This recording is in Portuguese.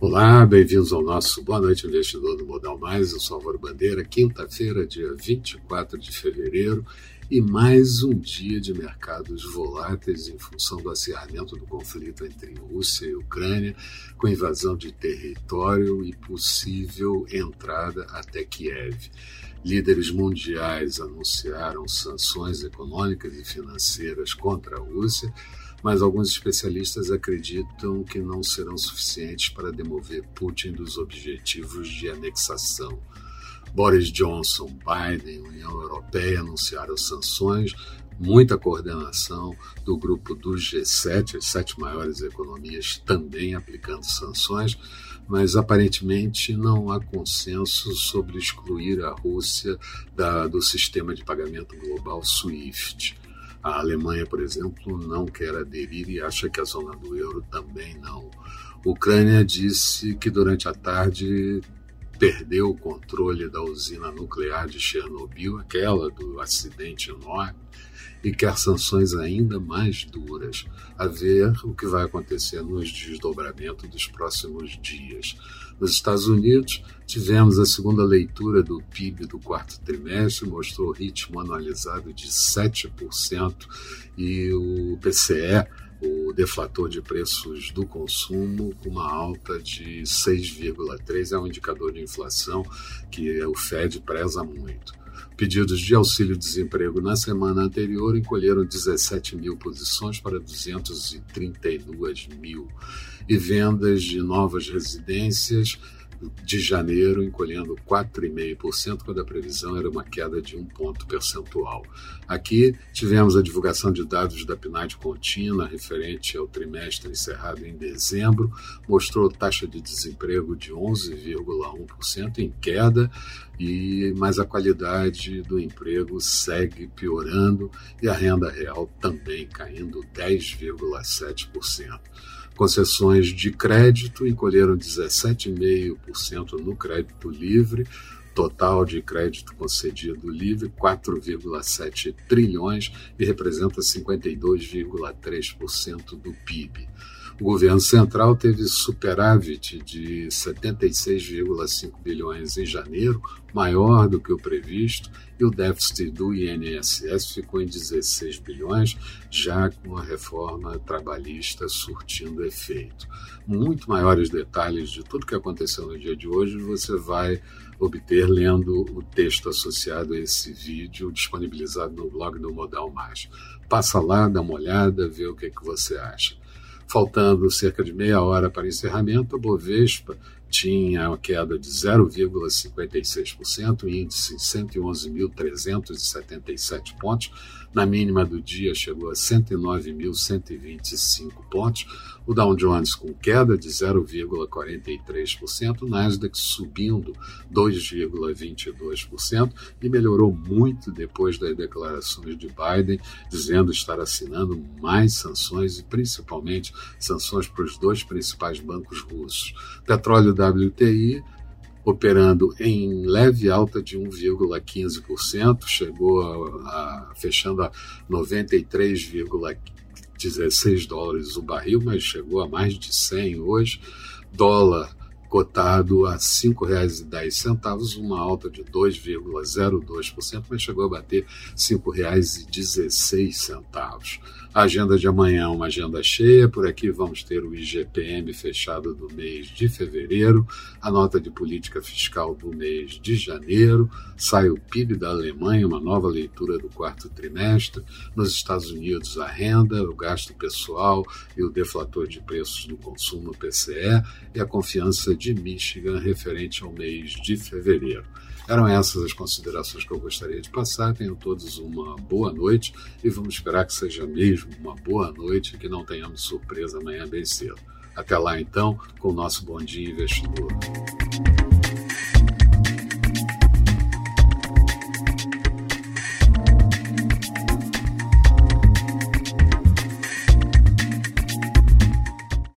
Olá, bem-vindos ao nosso Boa Noite Investidor do Modal Mais. Eu sou Álvaro Bandeira, quinta-feira, dia 24 de fevereiro, e mais um dia de mercados voláteis em função do acirramento do conflito entre Rússia e Ucrânia, com invasão de território e possível entrada até Kiev. Líderes mundiais anunciaram sanções econômicas e financeiras contra a Rússia mas alguns especialistas acreditam que não serão suficientes para demover Putin dos objetivos de anexação. Boris Johnson, Biden, União Europeia anunciaram sanções, muita coordenação do grupo do G7, as sete maiores economias também aplicando sanções, mas aparentemente não há consenso sobre excluir a Rússia da, do sistema de pagamento global SWIFT. A Alemanha, por exemplo, não quer aderir e acha que a zona do euro também não. A Ucrânia disse que durante a tarde perdeu o controle da usina nuclear de Chernobyl, aquela do acidente enorme, e quer sanções ainda mais duras, a ver o que vai acontecer nos desdobramentos dos próximos dias. Nos Estados Unidos, tivemos a segunda leitura do PIB do quarto trimestre, mostrou ritmo anualizado de 7%, e o PCE o deflator de preços do consumo com uma alta de 6,3 é um indicador de inflação que o Fed preza muito. Pedidos de auxílio-desemprego na semana anterior encolheram 17 mil posições para 232 mil. E vendas de novas residências de janeiro, encolhendo 4,5%, quando a previsão era uma queda de um ponto percentual. Aqui tivemos a divulgação de dados da PNAD contínua referente ao trimestre encerrado em dezembro, mostrou taxa de desemprego de 11,1% em queda, e mas a qualidade do emprego segue piorando e a renda real também caindo 10,7%. Concessões de crédito encolheram 17,5% no crédito livre, total de crédito concedido livre 4,7 trilhões e representa 52,3% do PIB. O governo central teve superávit de 76,5 bilhões em janeiro, maior do que o previsto, e o déficit do INSS ficou em 16 bilhões, já com a reforma trabalhista surtindo efeito. Muito maiores detalhes de tudo que aconteceu no dia de hoje você vai obter lendo o texto associado a esse vídeo disponibilizado no blog do Modal Mais. Passa lá, dá uma olhada, vê o que, que você acha. Faltando cerca de meia hora para encerramento, a Bovespa tinha uma queda de 0,56%, índice 111.377 pontos. Na mínima do dia chegou a 109.125 pontos. O Dow Jones com queda de 0,43%, o Nasdaq subindo 2,22% e melhorou muito depois das declarações de Biden, dizendo estar assinando mais sanções e principalmente sanções para os dois principais bancos russos. Petróleo WTI operando em leve alta de 1,15%, chegou a, a fechando a 93,16 dólares o barril, mas chegou a mais de 100 hoje. Dólar cotado a R$ 5,10, uma alta de 2,02%, mas chegou a bater R$ 5,16. A agenda de amanhã é uma agenda cheia, por aqui vamos ter o IGPM fechado do mês de fevereiro, a nota de política fiscal do mês de janeiro, sai o PIB da Alemanha, uma nova leitura do quarto trimestre, nos Estados Unidos a renda, o gasto pessoal e o deflator de preços do consumo PCE e a confiança de Michigan referente ao mês de fevereiro. Eram essas as considerações que eu gostaria de passar. Tenham todos uma boa noite e vamos esperar que seja mesmo uma boa noite e que não tenhamos surpresa amanhã bem cedo. Até lá, então, com o nosso Bom Dia Investidor.